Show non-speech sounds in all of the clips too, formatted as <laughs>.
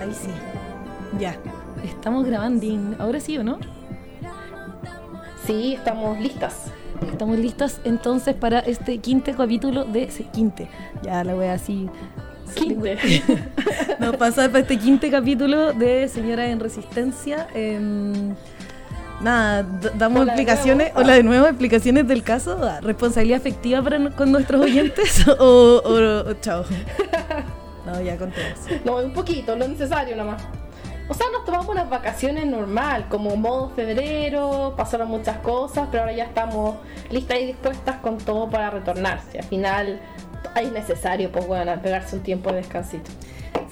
Ahí sí. Ya. Estamos grabando. Ahora sí o no? Sí, estamos listas. Estamos listas entonces para este quinto capítulo de quinte. Ya la voy así. Quinte. Nos <laughs> pasa para este quinto capítulo de Señora en Resistencia. Em, nada, damos explicaciones. Hola de nuevo, explicaciones del caso. ¿Responsabilidad afectiva para, con nuestros oyentes? <laughs> o, o chao. <laughs> No, ya contemos. No, un poquito, lo necesario nomás. O sea, nos tomamos unas vacaciones normal, como modo febrero, pasaron muchas cosas, pero ahora ya estamos listas y dispuestas con todo para retornarse. Al final es necesario, pues bueno, pegarse un tiempo de descansito.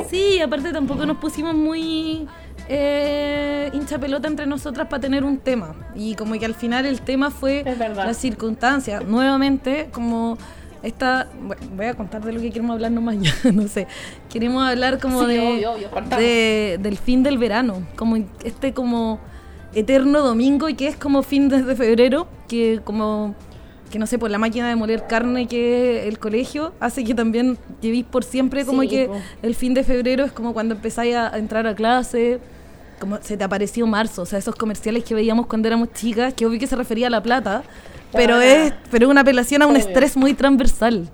Sí, aparte tampoco nos pusimos muy eh, hincha pelota entre nosotras para tener un tema. Y como que al final el tema fue la circunstancia. Nuevamente, como esta, voy a contar de lo que queremos hablar nomás ya, <laughs> no sé. Queremos hablar como de, del fin del verano, como este como eterno domingo y que es como fin desde febrero, que como que no sé, por la máquina de moler carne que es el colegio hace que también llevéis por siempre como que el fin de febrero es como cuando empezáis a, entrar a clase, como se te apareció marzo, o sea, esos comerciales que veíamos cuando éramos chicas, que obvio que se refería a la plata, pero es, pero una apelación a un estrés muy transversal.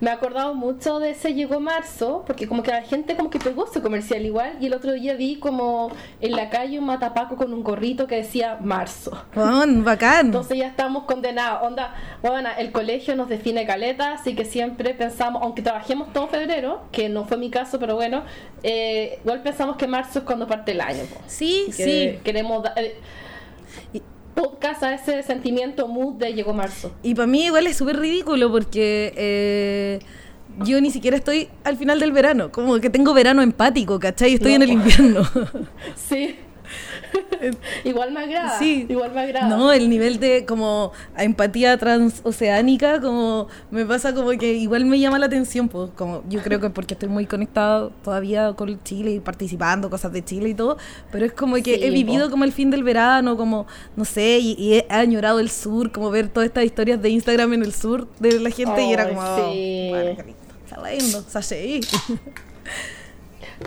Me he acordado mucho de ese llegó marzo, porque como que la gente como que pegó ese comercial igual, y el otro día vi como en la calle un matapaco con un gorrito que decía marzo. bacán. Entonces ya estamos condenados. Onda, bueno, el colegio nos define caleta, así que siempre pensamos, aunque trabajemos todo febrero, que no fue mi caso, pero bueno, eh, igual pensamos que marzo es cuando parte el año. Sí, sí. Queremos... Eh, podcast a ese sentimiento mood de llegó marzo. Y para mí igual es súper ridículo porque eh, yo ni siquiera estoy al final del verano, como que tengo verano empático, ¿cachai? Estoy en el invierno. <laughs> sí. <laughs> igual me agrada. Sí. Igual me agrada. No, el nivel de como empatía transoceánica, como me pasa como que igual me llama la atención, pues como yo creo que porque estoy muy conectado todavía con Chile y participando cosas de Chile y todo, pero es como que he vivido como el fin del verano, como no sé, y, he añorado el sur, como ver todas estas historias de Instagram en el sur de la gente y era como, sí. oh, bueno, qué lindo, <laughs>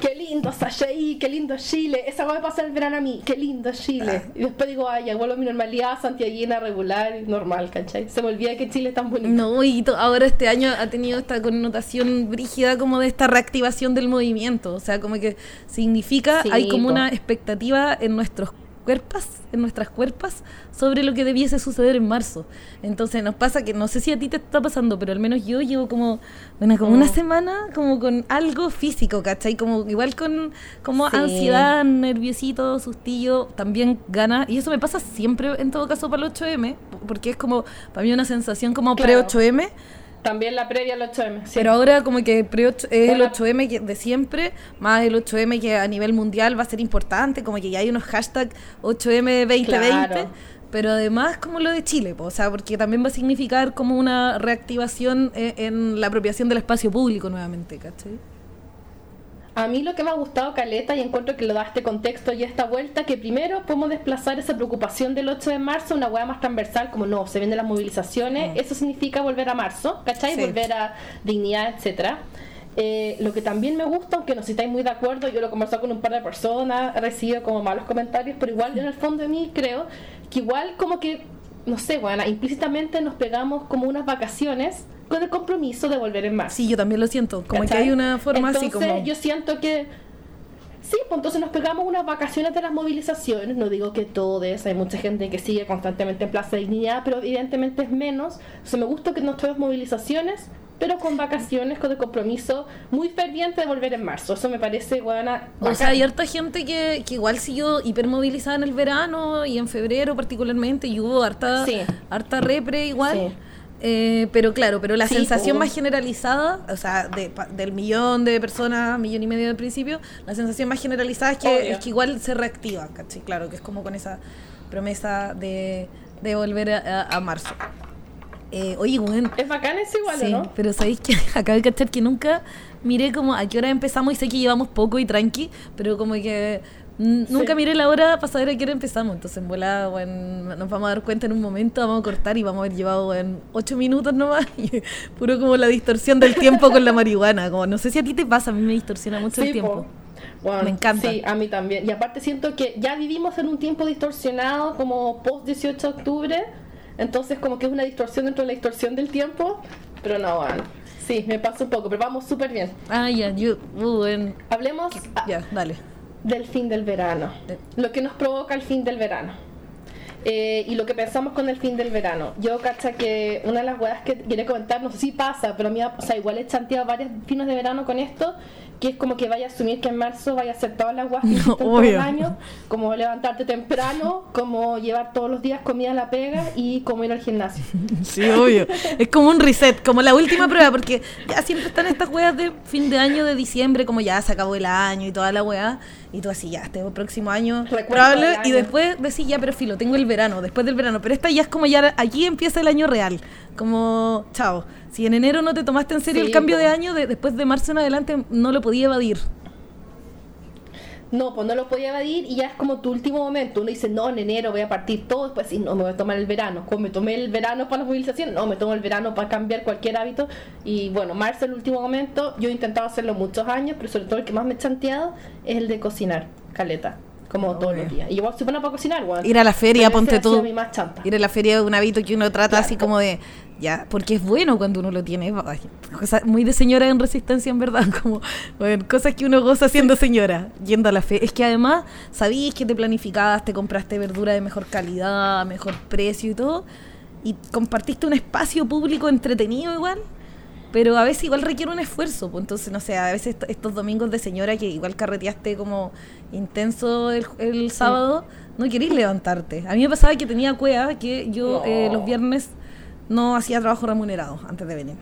qué lindo ahí, qué lindo Chile, esa va a pasar el verano a mí, qué lindo Chile. Ah. Y después digo, ay, ya vuelvo a mi normalidad, santiaguina, regular, normal, ¿cachai? Se me olvida que Chile es tan bonito. No, y ahora este año ha tenido esta connotación brígida como de esta reactivación del movimiento, o sea, como que significa, hay como una expectativa en nuestros cuerpas, en nuestras cuerpas, sobre lo que debiese suceder en marzo. Entonces nos pasa que, no sé si a ti te está pasando, pero al menos yo llevo como, bueno, como una mm. semana como con algo físico, ¿cachai? Como igual con como ansiedad, nerviosito, sustillo, también gana. Y eso me pasa siempre, en todo caso, para el 8M, porque es como, para mí una sensación como pre-8M también la previa al 8M. Pero ahora como que es el 8M de siempre, más el 8M que a nivel mundial va a ser importante, como que ya hay unos hashtags 8M 2020. Pero además como lo de Chile, o sea, porque también va a significar como una reactivación en, en la apropiación del espacio público nuevamente, ¿cachai? A mí lo que me ha gustado Caleta y encuentro que lo da este contexto y esta vuelta, que primero podemos desplazar esa preocupación del 8 de marzo a una hueá más transversal, como no, se vienen las movilizaciones, eso significa volver a marzo, ¿cachai? Volver a dignidad, etcétera. Eh, lo que también me gusta, aunque no estáis muy de acuerdo, yo lo he conversado con un par de personas, he recibido como malos comentarios, pero igual en el fondo de mí creo que igual como que, no sé, bueno, implícitamente nos pegamos como unas vacaciones con el compromiso de volver en marzo. Sí, yo también lo siento, como que hay una forma así como... yo siento que... Sí, pues entonces nos pegamos unas vacaciones de las movilizaciones, no digo que todos, hay mucha gente que sigue constantemente en Plaza de Dignidad, pero evidentemente es menos. O me gusta que nos tomemos movilizaciones, pero con vacaciones, con el compromiso muy ferviente de volver en marzo. Eso me parece, buena. O sea, hay harta gente que, que, igual siguió hipermovilizada en el verano y en febrero particularmente, y hubo harta, harta repre igual. Eh, pero claro, pero la sensación más generalizada, o sea, de, del millón de personas, millón y medio del principio, la sensación más generalizada es que, es que igual se reactiva, ¿cachai? Claro, que es como con esa promesa de, de volver a, marzo. Eh, oye, bueno, Es bacán es igual, ¿no? Pero sabéis que <laughs> acabo de cachar que nunca miré como a qué hora empezamos y sé que llevamos poco y tranqui, pero como que nunca miré la hora para saber a qué hora empezamos. Entonces, en volada, bueno, nos vamos a dar cuenta en un momento, vamos a cortar y vamos a haber llevado en ocho minutos nomás. <laughs> Y puro como la distorsión del tiempo con la marihuana. Como no sé si a ti te pasa, a mí me distorsiona mucho el tiempo. Bueno, me encanta. Sí, a mí también. Y aparte siento que ya vivimos en un tiempo distorsionado como post 18 de octubre. Entonces como que es una distorsión dentro de la distorsión del tiempo. Pero no, bueno. Sí, me pasa un poco, pero vamos súper bien. Ah, ya, yo... Uh, Hablemos... Ya, dale del fin del verano, lo que nos provoca el fin del verano. Eh, y lo que pensamos con el fin del verano. Yo, cacha, que una de las huevas que quería comentar, no sé si pasa, pero a mí, o sea, igual he chanteado varios fines de verano con esto, que es como que vaya a asumir que en marzo vaya a hacer todas las guas que <laughs> no, todo el año, como levantarte temprano, como llevar todos los días comida a la pega y como ir al gimnasio. Sí, obvio. es como un reset, como la última prueba, porque ya siempre están estas weas de fin de año, de diciembre, como ya se acabó el año y toda la wea, y tú así, ya, este próximo año, probable, y después decís, ya, pero filo, tengo el verano, después del verano, pero esta ya es como ya, aquí empieza el año real, como, chao. Si en enero no te tomaste en serio el cambio de año, después de marzo en adelante no lo podía evadir. No, pues no lo podía evadir y ya es como tu último momento. Uno dice, no, en enero voy a partir todo, después sí, no, me voy a tomar el verano. Como me tomé el verano para la movilización, no, me tomo el verano para cambiar cualquier hábito. Y bueno, marzo el último momento, yo he intentado hacerlo muchos años, pero sobre todo el que más me he chanteado es el de cocinar, caleta como todos los días. Y igual se pone para cocinar, Ir a la feria, ponte tú. Ir a la feria es un hábito que uno trata así como de, ya, porque es bueno cuando uno lo tiene. cosas muy de señora en resistencia, en verdad, <laughs> como cosas que uno goza siendo señora, yendo a la feria. Es que además, sabías que te planificabas, te compraste verdura de mejor calidad, mejor precio y todo, y compartiste un espacio público entretenido igual pero a veces igual requiere un esfuerzo, pues entonces, no sé, a veces estos domingos de señora que igual carreteaste como intenso el, sábado, no queréis levantarte. A mí me pasaba que tenía cueva que yo eh, los viernes no hacía trabajo remunerado antes de venir.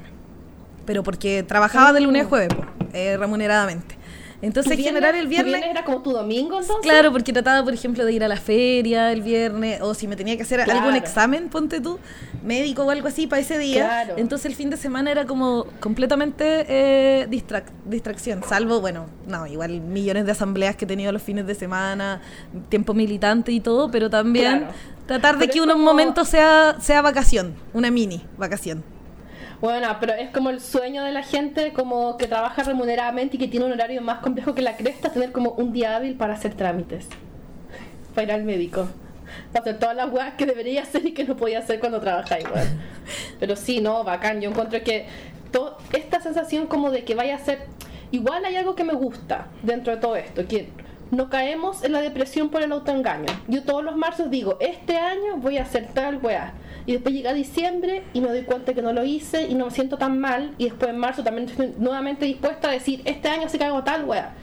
Pero porque trabajaba de lunes a jueves, eh, remuneradamente. Entonces, generar el viernes, viernes. era como tu domingo, entonces? Claro, porque trataba, por ejemplo, de ir a la feria el viernes, o si me tenía que hacer algún examen, ponte tú, médico o algo así para ese día. Entonces, el fin de semana era como completamente eh, distracción, salvo, bueno, no, igual millones de asambleas que he tenido los fines de semana, tiempo militante y todo, pero también tratar de que un momento sea, sea vacación, una mini vacación. Bueno, pero es como el sueño de la gente como que trabaja remuneradamente y que tiene un horario más complejo que la cresta, tener como un día hábil para hacer trámites. Para ir al médico. Para hacer todas las weas que debería hacer y que no podía hacer cuando trabaja igual. Pero sí, no, bacán. Yo encuentro que esta sensación como de que vaya a ser... Igual hay algo que me gusta dentro de todo esto, que no caemos en la depresión por el autoengaño. Yo todos los marzos digo, este año voy a hacer tal weá y después llega diciembre y me doy cuenta que no lo hice y no me siento tan mal. Y después en marzo también estoy nuevamente dispuesta a decir este año sí que hago tal wea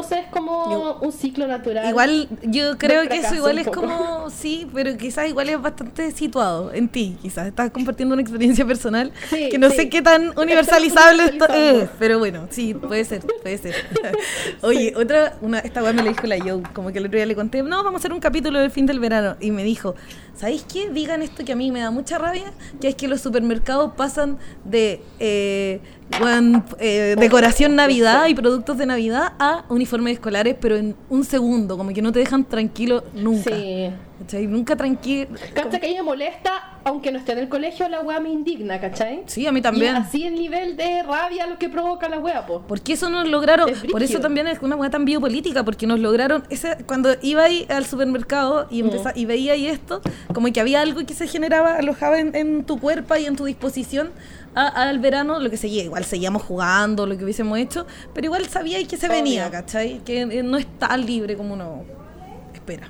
entonces es como un ciclo natural. Igual, yo creo que eso igual es como, sí, pero quizás igual es bastante situado en ti. Quizás estás compartiendo una experiencia personal que no sé qué tan universalizable esto es. Pero bueno, sí, puede ser, puede ser. <laughs> Oye, otra, una, esta weá me la dijo la yo, como que el otro día le conté, no, vamos a hacer un capítulo del fin del verano. Y me dijo, ¿sabéis qué? Digan esto que a mí me da mucha rabia, que es que los supermercados pasan de... Eh, eh, decoración Navidad y productos de Navidad a uniformes escolares, pero en un segundo, como que no te dejan tranquilo nunca. Sí. ¿Cachai? Nunca tranquilo. ¿Cachai? Que a me molesta, aunque no esté en el colegio, la weá me indigna, ¿cachai? Sí, a mí también. Y así el nivel de rabia lo que provoca la weá, po. Porque eso nos lograron, por eso también es una weá tan biopolítica, porque nos lograron, ese, cuando iba ahí al supermercado y, mm. y veía ahí esto, como que había algo que se generaba, alojaba en, en tu cuerpo y en tu disposición al verano, lo que seguía, igual seguíamos jugando, lo que hubiésemos hecho, pero igual sabía que se venía, ¿cachai? Que eh, no es tan libre como uno espera.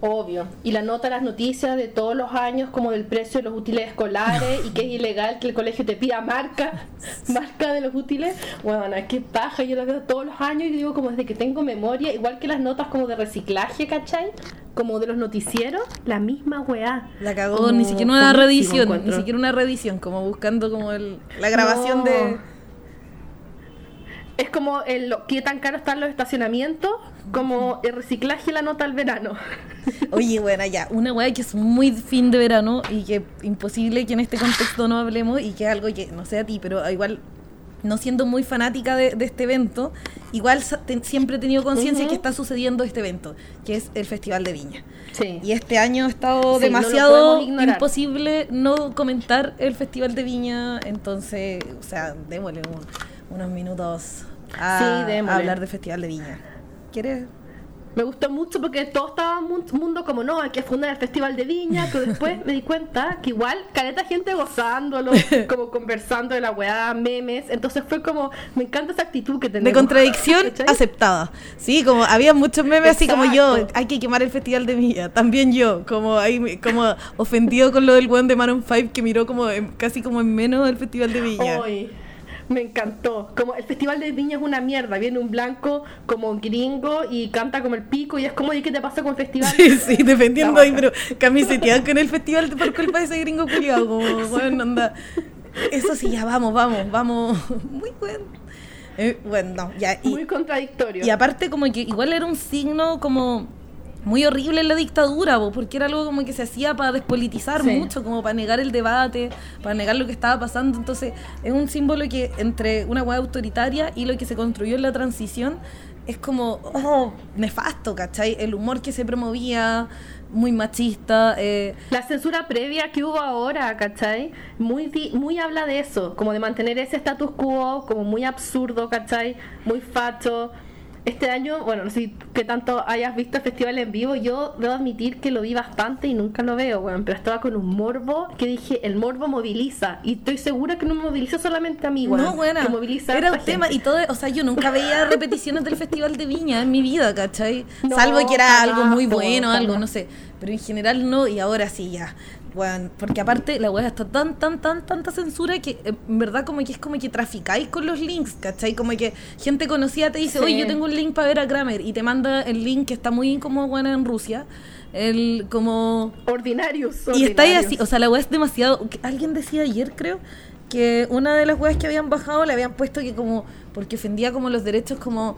Obvio. Y la nota las noticias de todos los años, como del precio de los útiles escolares y que es ilegal que el colegio te pida marca, <laughs> marca de los útiles. Bueno, qué paja, yo la veo todos los años y digo como desde que tengo memoria, igual que las notas como de reciclaje, ¿cachai? Como de los noticieros, la misma weá. La cagó, ni siquiera una reedición, ni siquiera una reedición, como buscando como el, la grabación de es como el, qué tan caro están los estacionamientos, como el reciclaje y la nota al verano. <laughs> Oye, bueno, ya, una weá que es muy fin de verano y que imposible que en este contexto no hablemos y que es algo que, no sé a ti, pero igual no siendo muy fanática de, este evento, igual siempre he tenido conciencia que está sucediendo este evento, que es el Festival de Viña. Y este año ha estado demasiado imposible no comentar el Festival de Viña, entonces, o sea, démosle unos minutos a, a hablar del Festival de Viña. ¿Quieres me gustó mucho porque todo estaba mundo como no, hay que fundar el Festival de Viña, pero después me di cuenta que igual caleta gente gozándolo, <laughs> como conversando de la weá, memes, entonces fue como, me encanta esa actitud que tenemos. De contradicción <laughs> aceptada, sí, como había muchos memes así como yo, hay que quemar el Festival de Viña, también yo, como ahí, como ofendido con lo del weón de Maroon 5 que miró como casi como en menos el Festival de Viña. Me encantó. Como el Festival de Viña es una mierda. Viene un blanco como gringo y canta como el pico y es como, ¿y qué te pasa con el festival? <laughs> Sí, sí, defendiendo ahí, pero camiseteado con el festival por culpa de ese gringo culiado. Como, <laughs> bueno, anda. Eso sí, ya vamos, vamos, vamos. <laughs> Muy bueno. Eh, bueno, ya. Muy contradictorio. Y aparte, como que igual era un signo como muy horrible en la dictadura, porque era algo como que se hacía para despolitizar mucho, como para negar el debate, para negar lo que estaba pasando. Entonces, es un símbolo que entre una hueá autoritaria y lo que se construyó en la transición es como, oh, nefasto, ¿cachai? El humor que se promovía, muy machista. Eh. La censura previa que hubo ahora, ¿cachai? Muy, muy habla de eso, como de mantener ese status quo, como muy absurdo, ¿cachai? Muy facho, este año, bueno, no sé qué tanto hayas visto el festival en vivo, yo debo admitir que lo vi bastante y nunca lo veo, bueno, pero estaba con un morbo que dije, el morbo moviliza, y estoy segura que no moviliza solamente a mí, bueno, no, bueno, que moviliza era un tema, y todo, o sea, yo nunca veía <laughs> repeticiones del festival de Viña en mi vida, ¿cachai? Salvo que era algo muy bueno, algo, no sé, pero en general no, y ahora sí, ya porque aparte la web está tan, tan, tan, tanta censura que eh, en verdad como que es como que traficáis con los links, ¿cachai? Como que gente conocida te dice, oye, yo tengo un link para ver a Kramer y te manda el link que está muy como bueno en Rusia. El como... Ordinarios. Y está ahí así, o sea, la web es demasiado... Alguien decía ayer, creo, que una de las webs que habían bajado le habían puesto que como... Porque ofendía como los derechos como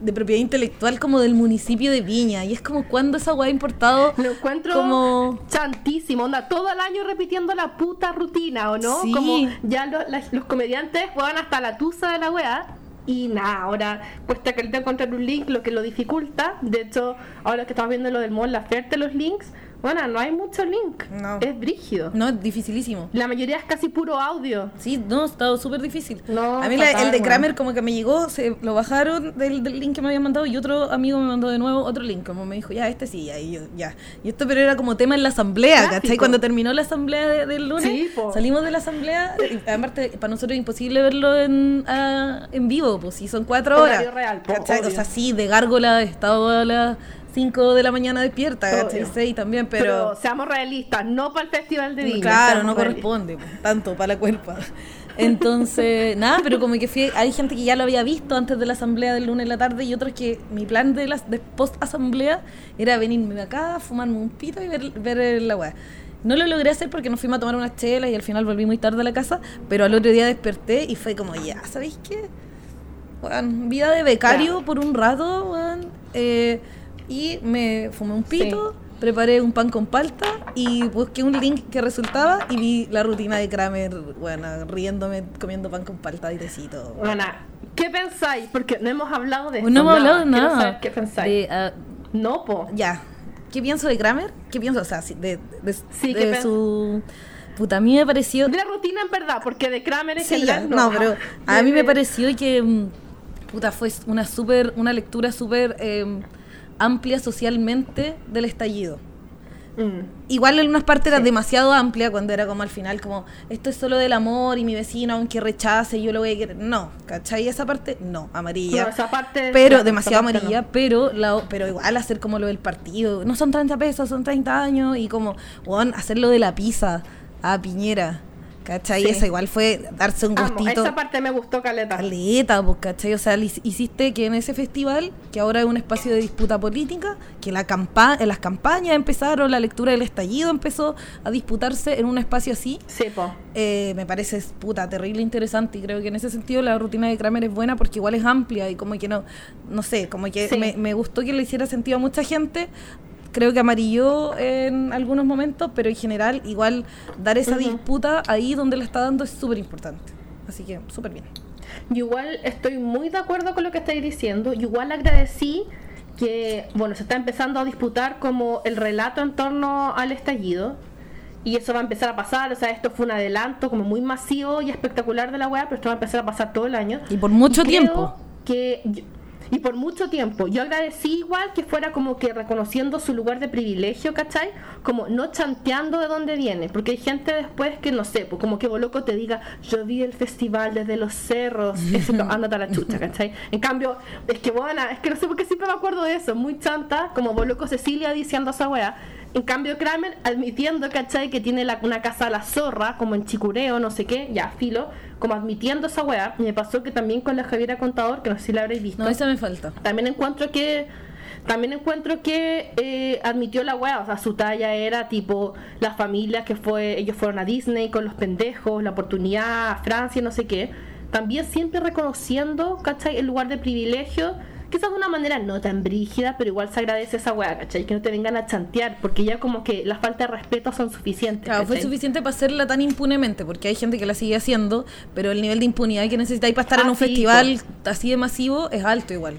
de propiedad intelectual como del municipio de Viña. Y es como cuando esa weá ha importado. <laughs> Lo encuentro como chantísimo, onda, todo el año repitiendo la puta rutina, ¿o no? Como ya los comediantes juegan hasta la tusa de la weá. Y nada, ahora cuesta que te encontrar un link, lo que lo dificulta. De hecho, ahora que estamos viendo lo del mod, la oferta de los links, bueno, no hay mucho link. No. Es brígido. No, es dificilísimo. La mayoría es casi puro audio. Sí, no, está súper difícil. No, a mí el de Kramer como que me llegó, se lo bajaron del, link que me habían mandado y otro amigo me mandó de nuevo otro link, como me dijo, ya, este sí, ya, y yo, ya. Y esto pero era como tema en la asamblea, ¿cachai? Cuando terminó la asamblea del lunes, salimos de la asamblea, y aparte para nosotros es imposible verlo en, en vivo, pues si son cuatro horas. Real, ¿cachai? O sea, sí, de gárgola, estado a la 5 de la mañana despierta, ¿cachai? 6 también, pero... seamos realistas, no para el Festival de Viña. Claro, no corresponde, pues, tanto para la cuerpa. Entonces, <laughs> nada, pero como que fui, hay gente que ya lo había visto antes de la asamblea del lunes en la tarde y otros que mi plan de, la, de post asamblea era venirme acá, fumarme un pito y ver, ver la weá. No lo logré hacer porque nos fuimos a tomar unas chelas y al final volví muy tarde a la casa, pero al otro día desperté y fue como, ya, ¿sabéis qué? Bueno, vida de becario por un rato, bueno, eh, y me fumé un pito, preparé un pan con palta y busqué un link que resultaba y vi la rutina de Kramer, bueno, riéndome, comiendo pan con palta y tecito. Bueno, ¿qué pensáis? Porque no hemos hablado de esto. No hemos hablado de nada. ¿Qué pensáis? Ah, no, po. Ya. ¿Qué pienso de Kramer? ¿Qué pienso? O sea, de, de, su... Puta, a mí me pareció... De la rutina en verdad, porque de Kramer es sí, ya, no. pero a mí me pareció que... Mm, puta, fue una súper... Una lectura súper... Eh, amplia socialmente del estallido. Mm. Igual en unas partes era demasiado amplia cuando era como al final como esto es solo del amor y mi vecino aunque rechace yo lo voy a querer. No, ¿cachai? Esa parte no, amarilla. esa parte pero demasiado amarilla, pero la, pero igual hacer como lo del partido, no son 30 pesos, son 30 años y como bueno, hacerlo de la pizza a Piñera. ¿Cachai? Eso igual fue darse un gustito. esa parte me gustó, Caleta. Caleta, pues, ¿cachai? O sea, hiciste que en ese festival, que ahora es un espacio de disputa política, que la campa las campañas empezaron, la lectura del estallido empezó a disputarse en un espacio así. Sí, po. Eh, me parece, puta, terrible interesante. Y creo que en ese sentido la rutina de Kramer es buena porque igual es amplia y como que no, no sé, como que me, me gustó que le hiciera sentido a mucha gente creo que amarilló en algunos momentos, pero en general igual dar esa disputa ahí donde le está dando es súper importante. Así que súper bien. Yo igual estoy muy de acuerdo con lo que estáis diciendo. Yo igual agradecí que, bueno, se está empezando a disputar como el relato en torno al estallido. Y eso va a empezar a pasar, o sea, esto fue un adelanto como muy masivo y espectacular de la web, pero esto va a empezar a pasar todo el año. Y por mucho tiempo. Que y por mucho tiempo. Yo agradecí igual que fuera como que reconociendo su lugar de privilegio, ¿cachai? Como no chanteando de dónde viene, porque hay gente después que no sé, pues como que Boloco te diga, yo vi el festival desde los cerros, <laughs> eso ándate a la chucha, ¿cachai? En cambio, es que bueno, es que no sé por qué siempre me acuerdo de eso, muy chanta, como Boloco Cecilia diciendo a esa wea en cambio, Kramer admitiendo, ¿cachai? Que tiene una casa a la zorra, como en Chicureo, no sé qué, ya, filo, como admitiendo esa weá. Me pasó que también con la Javiera Contador, que no sé si la habréis visto. No, esa me falta. También encuentro que también encuentro que eh, admitió la weá, o sea, su talla era tipo las familias que fue, ellos fueron a Disney con los pendejos, la oportunidad a Francia, no sé qué. También siempre reconociendo, ¿cachai? El lugar de privilegio quizás de una manera no tan brígida, pero igual se agradece esa weá, ¿cachai? Que no te vengan a chantear, porque ya como que la falta de respeto son suficientes. Claro, fue suficiente para hacerla tan impunemente, porque hay gente que la sigue haciendo, pero el nivel de impunidad que necesitáis para estar en ah, un festival así de masivo es alto igual.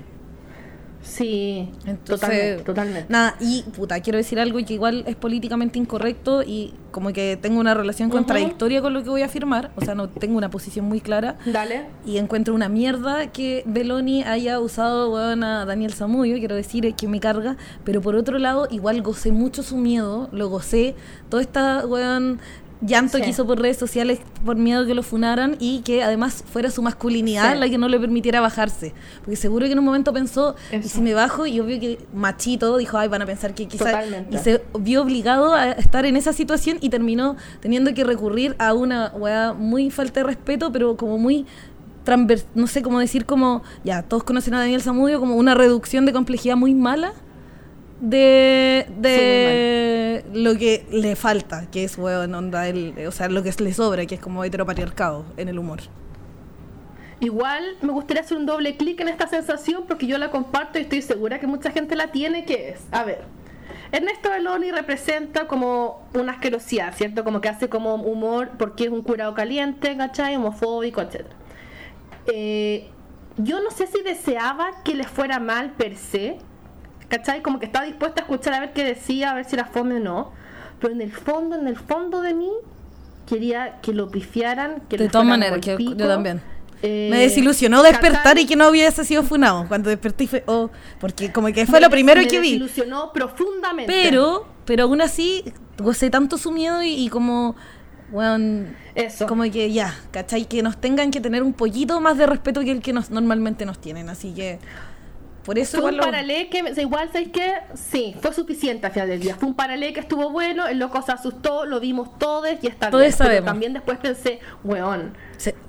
Sí, Entonces, totalmente, Nada, y puta, quiero decir algo que igual es políticamente incorrecto y como que tengo una relación contradictoria con lo que voy a afirmar, o sea, no tengo una posición muy clara. Dale. Y encuentro una mierda que Beloni haya usado, a Daniel Zamudio, quiero decir, que me carga, pero por otro lado, igual gocé mucho su miedo, lo gocé, toda esta, weón, llanto que hizo por redes sociales por miedo que lo funaran y que además fuera su masculinidad la que no le permitiera bajarse. Porque seguro que en un momento pensó, y si me bajo, y obvio que machito dijo, ay, van a pensar que quizás... Y se vio obligado a estar en esa situación y terminó teniendo que recurrir a una weá muy falta de respeto, pero como muy no sé cómo decir, como, ya, todos conocen a Daniel Zamudio como una reducción de complejidad muy mala de, de lo que le falta, que es, weón, onda, el, o sea, lo que le sobra, que es como heteropatriarcado en el humor. Igual me gustaría hacer un doble clic en esta sensación porque yo la comparto y estoy segura que mucha gente la tiene, que es, a ver, Ernesto Beloni representa como una asquerosidad, ¿cierto? Como que hace como humor porque es un curado caliente, ¿cachai? Homofóbico, etc. Eh, yo no sé si deseaba que le fuera mal per se, ¿cachai? Como que estaba dispuesta a escuchar a ver qué decía, a ver si era fome o no. Pero en el fondo, en el fondo de mí, quería que lo pifiaran. Que de todas maneras, yo también. Eh, me desilusionó despertar y que no hubiese sido funado. Cuando desperté fue, oh, porque como que fue lo primero que vi. Me desilusionó profundamente. Pero, pero aún así, gocé tanto su miedo y, como, bueno, Eso. como que ya, ¿cachai? Que nos tengan que tener un poquito más de respeto que el que nos, normalmente nos tienen. Así que por eso fue un paralé que igual sabéis que sí, fue suficiente al final del día. Fue un paralé que estuvo bueno, el loco se asustó, lo vimos todos y está todos bien. Sabemos. Pero también después pensé, weón,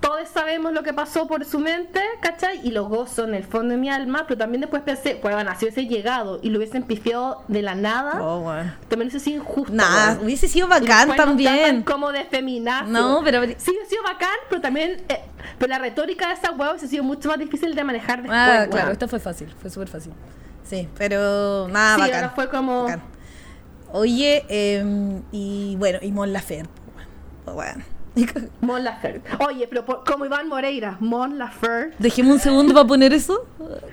todos sabemos lo que pasó por su mente, ¿cachai? Y lo gozo en el fondo de mi alma, pero también después pensé, bueno, si hubiese llegado y lo hubiesen pifiado de la nada, oh, también hubiese sido injusto. Nada, hubiese sido bacán también. Como de feminazi. No, pero. Sí, hubiese sido bacán, pero también. Eh, pero la retórica de esa hueá hubiese sido mucho más difícil de manejar después. Ah, claro, esto fue fácil, fue súper fácil. Sí, pero nada, sí, bacán. fue como. Oye, eh, y bueno, y Mon Laferte. Bueno. <laughs> Mon Laferte. Oye, pero como Iván Moreira, Mon Laferte. Dejemos un segundo para poner eso,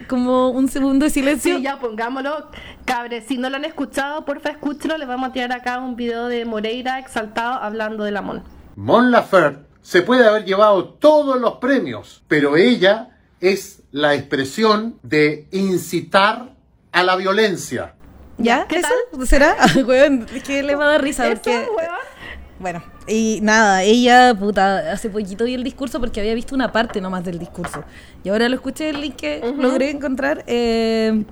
como un segundo de silencio. Sí, ya pongámoslo. Cabre, si no lo han escuchado, porfa escúchelo. Les vamos a tirar acá un video de Moreira exaltado hablando de la Mon. Mon Laferte se puede haber llevado todos los premios, pero ella es la expresión de incitar a la violencia. ¿Ya? ¿Eso? ¿Será? <laughs> es que le va a dar risa. Porque... Bueno, y nada, ella, puta, hace poquito vi el discurso porque había visto una parte nomás del discurso. Y ahora lo escuché el link que logré encontrar, eh,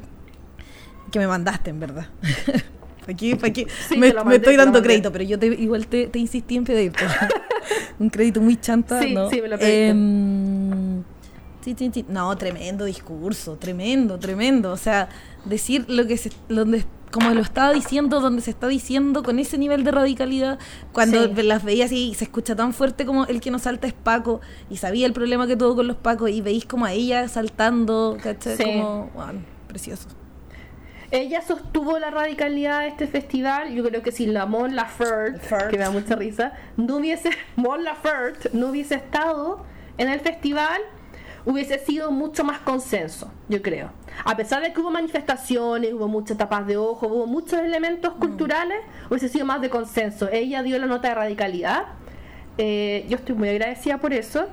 que me mandaste, en verdad. <laughs> aquí, aquí <laughs> me, estoy dando crédito, pero yo te, igual te, te insistí en pedirte. <laughs> Un crédito muy chanta, sí, ¿no? Sí, me lo pediste. Em, sí, sí, sí. No, tremendo discurso, tremendo, tremendo. O sea, decir lo que se, donde como lo estaba diciendo, donde se está diciendo con ese nivel de radicalidad, cuando las veías y se escucha tan fuerte como el que nos salta es Paco, y sabía el problema que tuvo con los Pacos, y veis como a ella saltando, ¿cachai? Como, bueno, precioso. Ella sostuvo la radicalidad de este festival. Yo creo que si la Mon Laferte, que me da mucha risa, no hubiese, <laughs> Mon Laferte no hubiese estado en el festival, hubiese sido mucho más consenso, yo creo. A pesar de que hubo manifestaciones, hubo muchas tapas de ojo, hubo muchos elementos mm. culturales, hubiese sido más de consenso. Ella dio la nota de radicalidad. Eh, yo estoy muy agradecida por eso.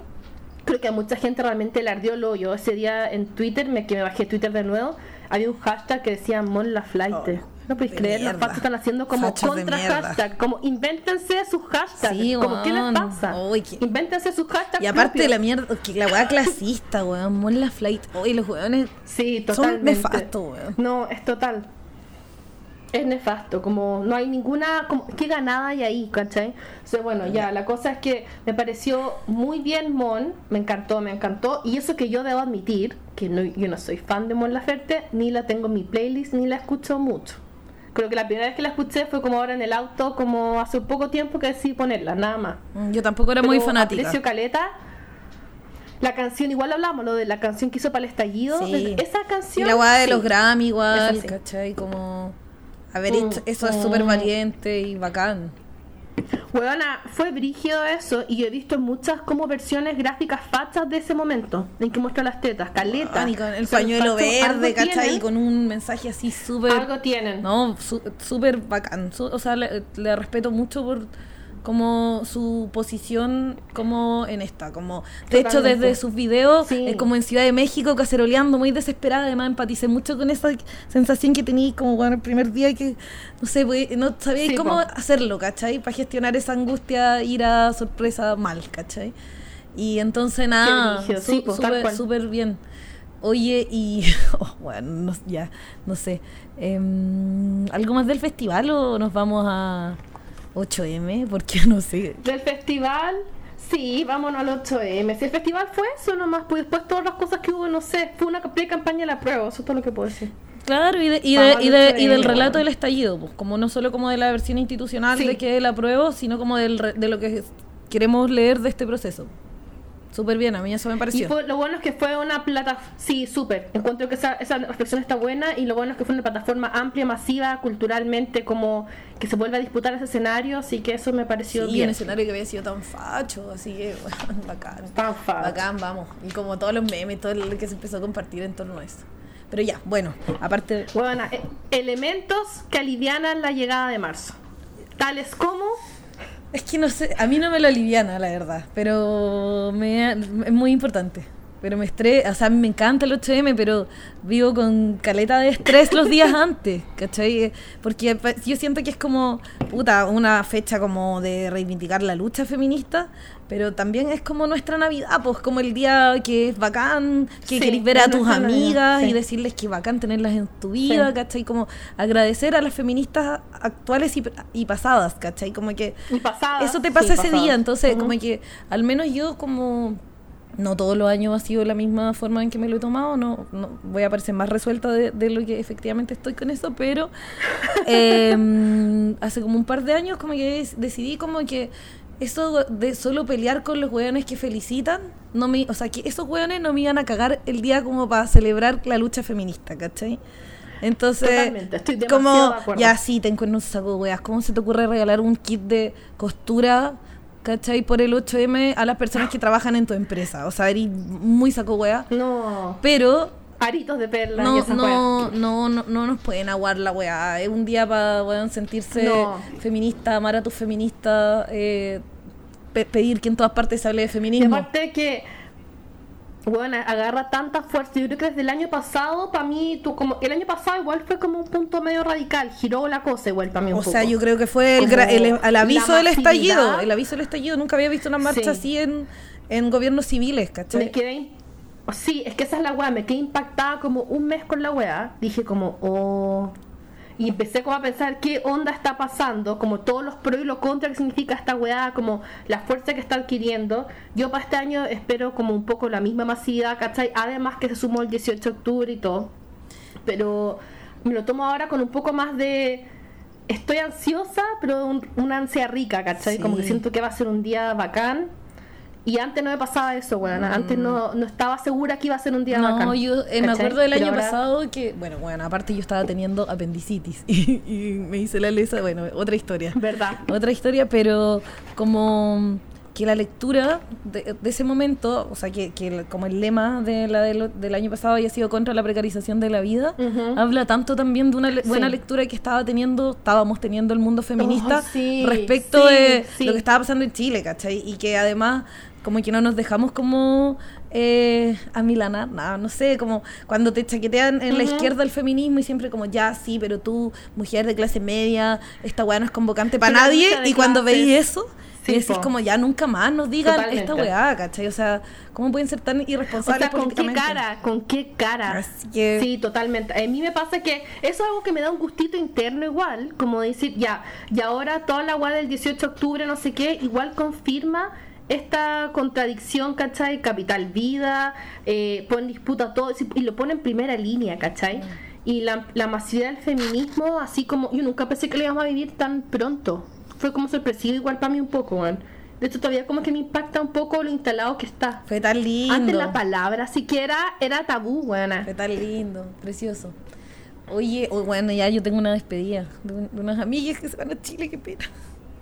Creo que a mucha gente realmente le ardió el hoyo. Ese día en Twitter, me, que me bajé Twitter de nuevo, había un hashtag que decía Mon la flight. Oh, no puedes creer, los fachos están haciendo como contra hashtag, como invéntense sus hashtags. Sí, como, ¿qué les pasa? invéntense sus hashtags. Y aparte de la mierda, que la weá clasista, weón, Mon la flight. Oye, los weones sí, totalmente. son nefastos, weón. No, es total es nefasto, como no hay ninguna, como, ¿qué ganada hay ahí, cachai? O bueno, ya, la cosa es que me pareció muy bien Mon, me encantó, me encantó, y eso que yo debo admitir, que no, yo no soy fan de Mon Laferte, ni la tengo en mi playlist, ni la escucho mucho. Creo que la primera vez que la escuché fue como ahora en el auto, como hace poco tiempo que decidí ponerla, nada más. Mm, yo tampoco era muy fanática. Aprecio Caleta, la canción, igual hablamos, lo de la canción que hizo para el estallido. Esa canción. Y la guada de los Grammy, igual, ¿cachai? Como haber mm, eso es súper mm. valiente y bacán. Huevona, fue brígido eso y he visto muchas como versiones gráficas fachas de ese momento en que muestra las tetas, caleta. y con el pañuelo verde, ¿cachai? Y con un mensaje así súper... Algo tienen. No, súper bacán. O sea, le respeto mucho por como su posición como en esta, como de hecho desde sus videos, eh, como en Ciudad de México, caceroleando, muy desesperada, además empaticé mucho con esa sensación que tenía como bueno, el primer día que, no sé, no sabía cómo hacerlo, ¿cachai? Para gestionar esa angustia, ira, sorpresa, mal, ¿cachai? Y entonces nada, súper bien. Oye, y <laughs> oh, bueno, ya, no sé, em, ¿algo más del festival o nos vamos a... 8M, porque <laughs> no sé. Del festival, sí, vámonos al 8M. Si el festival fue eso nomás, pues después todas las cosas que hubo, no sé, fue una pre-campaña de la prueba, eso es todo lo que puedo decir. Claro, y, de, y, de, y, de, y, del relato del estallido, pues, como no solo como de la versión institucional de que la apruebo, sino como del, de lo que queremos leer de este proceso. Súper bien, a mí eso me pareció. Y lo bueno es que fue una plataforma, sí, súper. Encuentro que esa, esa reflexión está buena y lo bueno es que fue una plataforma amplia, masiva, culturalmente, como que se vuelve a disputar ese escenario, así que eso me pareció sí, bien. un escenario que había sido tan facho, así que, bueno, <laughs> bacán. Tan facho. Bacán, vamos. Y como todos los memes, todo lo que se empezó a compartir en torno a eso. Pero ya, bueno, aparte... Bueno, eh, elementos que alivianan la llegada de marzo. Tales como es que no sé, a mí no me lo aliviana, la verdad, pero me, es muy importante. Pero me estresa, o sea, a mí me encanta el 8M, pero vivo con caleta de estrés los días <laughs> antes, ¿cachai? Porque yo siento que es como, puta, una fecha como de reivindicar la lucha feminista, pero también es como nuestra Navidad, pues como el día que es bacán, que querés ver a tus amigas y decirles que bacán tenerlas en tu vida, ¿cachai? Como agradecer a las feministas actuales y, pasadas, ¿cachai? Como que eso te pasa ese día, entonces como que al menos yo como no todos los años ha sido la misma forma en que me lo he tomado, no, no voy a parecer más resuelta de, lo que efectivamente estoy con eso, pero <laughs> em, hace como un par de años como que decidí como que eso de solo pelear con los hueones que felicitan, no me, o sea, que esos hueones no me iban a cagar el día como para celebrar la lucha feminista, ¿cachai? Entonces, como, ya sí, te encuentro un saco de weas. ¿Cómo se te ocurre regalar un kit de costura, ¿cachai? Por el 8M a las personas que trabajan en tu empresa. O sea, eres muy saco wea. No. Pero aritos de perla no, no, no, no, no, nos pueden aguar la weá. Es un día para sentirse feminista, amar a tus feministas, eh, pedir que en todas partes se hable de feminismo. Y aparte que, bueno, agarra tanta fuerza. Yo creo que desde el año pasado, para mí, tú como el año pasado igual fue como un punto medio radical, giró la cosa igual para mí. o sea, yo creo que fue el, el, aviso del estallido. El aviso del estallido. Nunca había visto una marcha así en, en gobiernos civiles, ¿cachai? Me quedé Sí, es que esa es la weá, me quedé impactada como un mes con la weá. Dije como, oh. Y empecé como a pensar qué onda está pasando, como todos los pros y los contras que significa esta weá, como la fuerza que está adquiriendo. Yo para este año espero como un poco la misma masividad, ¿cachai? Además que se sumó el 18 de octubre y todo. Pero me lo tomo ahora con un poco más de... Estoy ansiosa, pero una ansia rica, ¿cachai? Como que siento que va a ser un día bacán y antes no me pasaba eso, bueno, antes no, no estaba segura que iba a ser un día no, No, yo eh, me acuerdo del año pasado que, bueno, bueno, aparte yo estaba teniendo apendicitis <laughs> y, me hice la lesa, bueno, otra historia. ¿Verdad? Otra historia, pero como que la lectura de, ese momento, o sea, que, que, como el lema de la del año pasado había sido contra la precarización de la vida, habla tanto también de una buena lectura que estaba teniendo, estábamos teniendo el mundo feminista oh, respecto de lo que estaba pasando en Chile, ¿cachai? Y que además como que no nos dejamos como eh, a milanar, nada, no sé, como cuando te chaquetean en la izquierda el feminismo y siempre como, ya, sí, pero tú, mujer de clase media, esta weá no es convocante para nadie, y cuando veis eso, sí, decís como, ya nunca más nos digan esta weá, ¿cachai? O sea, ¿cómo pueden ser tan irresponsables ¿con qué cara? ¿Con qué cara? Sí, totalmente. A mí me pasa que eso es algo que me da un gustito interno igual, como decir, ya, y ahora toda la weá del 18 de octubre, no sé qué, igual confirma esta contradicción, ¿cachai? Capital Vida, eh, ponen disputa todo y lo ponen en primera línea, ¿cachai? Y la, la masividad del feminismo, así como yo nunca pensé que lo íbamos a vivir tan pronto. Fue como sorpresivo igual para mí un poco, man. De hecho, todavía como que me impacta un poco lo instalado que está. Fue tan lindo. Antes la palabra siquiera era tabú, buena. Fue tan lindo, precioso. Oye, oh, bueno, ya yo tengo una despedida de, unas amigas que se van a Chile, qué pena.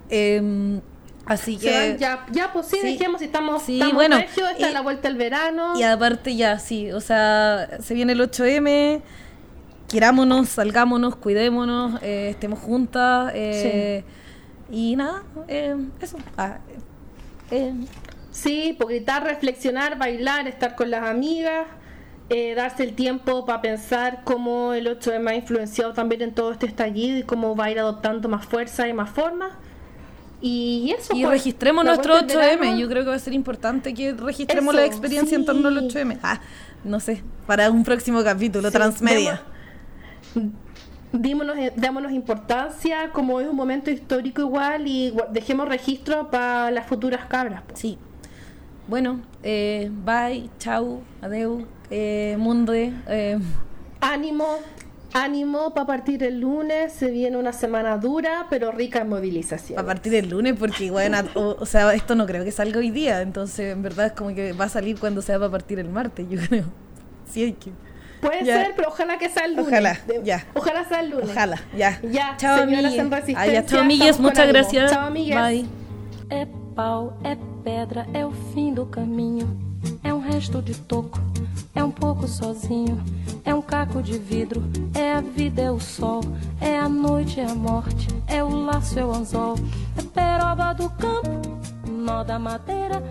Eh, Así que. ya, ya, pues sí, dijimos, estamos, sí, estamos bueno, está la vuelta al verano. Y aparte, ya, sí, o sea, se viene el 8M, querámonos, salgámonos, cuidémonos, eh, estemos juntas. Eh, y nada, eh, eso. Ah, sí, por gritar, reflexionar, bailar, estar con las amigas. darse el tiempo para pensar cómo el 8M ha influenciado también en todo este estallido y cómo va a ir adoptando más fuerza y más forma. Y eso. Y pues, registremos nuestro 8M. Yo creo que va a ser importante que registremos la experiencia en torno al 8M. Ah, no sé, para un próximo capítulo, transmedia. Dímonos, démonos importancia, como es un momento histórico igual, y dejemos registro para las futuras cabras. Sí. Bueno, eh, bye, chau, adeu, eh, mundo. Eh. Ánimo, Ánimo para partir el lunes, se viene una semana dura, pero rica en movilización. Para partir el lunes, porque bueno, o, sea, esto no creo que salga hoy día, entonces en verdad es como que va a salir cuando sea para partir el martes, yo creo. <laughs> Sí hay que. Puede ser, pero ojalá que sea el lunes. Ojalá, ya. Ojalá sea el lunes. Ojalá, ya. Ya, chao, ya, chao, amigues. Muchas gracias. Chao, amigues. Bye. É pau, é pedra, é o fim do caminho. É um resto de toco. é um pouco sozinho, é um caco de vidro, é a vida, é o sol, é a noite, é a morte, é o laço, é o anzol, é peroba do campo, nó da madeira,